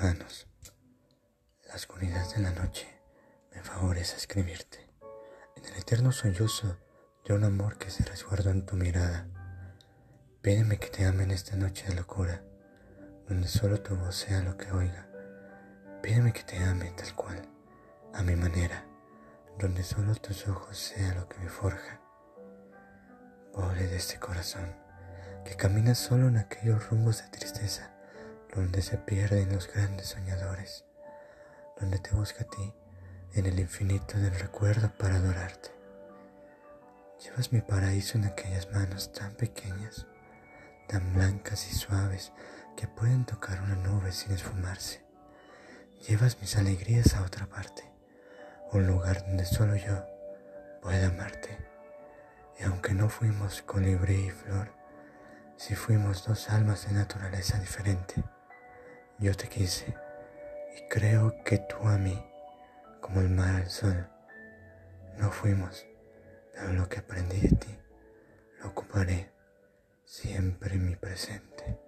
manos. La oscuridad de la noche me favorece escribirte. En el eterno sollozo de un amor que se resguardó en tu mirada. Pídeme que te ame en esta noche de locura, donde solo tu voz sea lo que oiga. Pídeme que te ame tal cual, a mi manera, donde solo tus ojos sea lo que me forja. Pobre de este corazón, que camina solo en aquellos rumbos de tristeza, donde se pierden los grandes soñadores, donde te busca a ti en el infinito del recuerdo para adorarte. Llevas mi paraíso en aquellas manos tan pequeñas, tan blancas y suaves que pueden tocar una nube sin esfumarse. Llevas mis alegrías a otra parte, un lugar donde solo yo pueda amarte. Y aunque no fuimos colibrí y flor, si fuimos dos almas de naturaleza diferente, yo te quise y creo que tú a mí, como el mar al sol, no fuimos, pero lo que aprendí de ti lo ocuparé siempre en mi presente.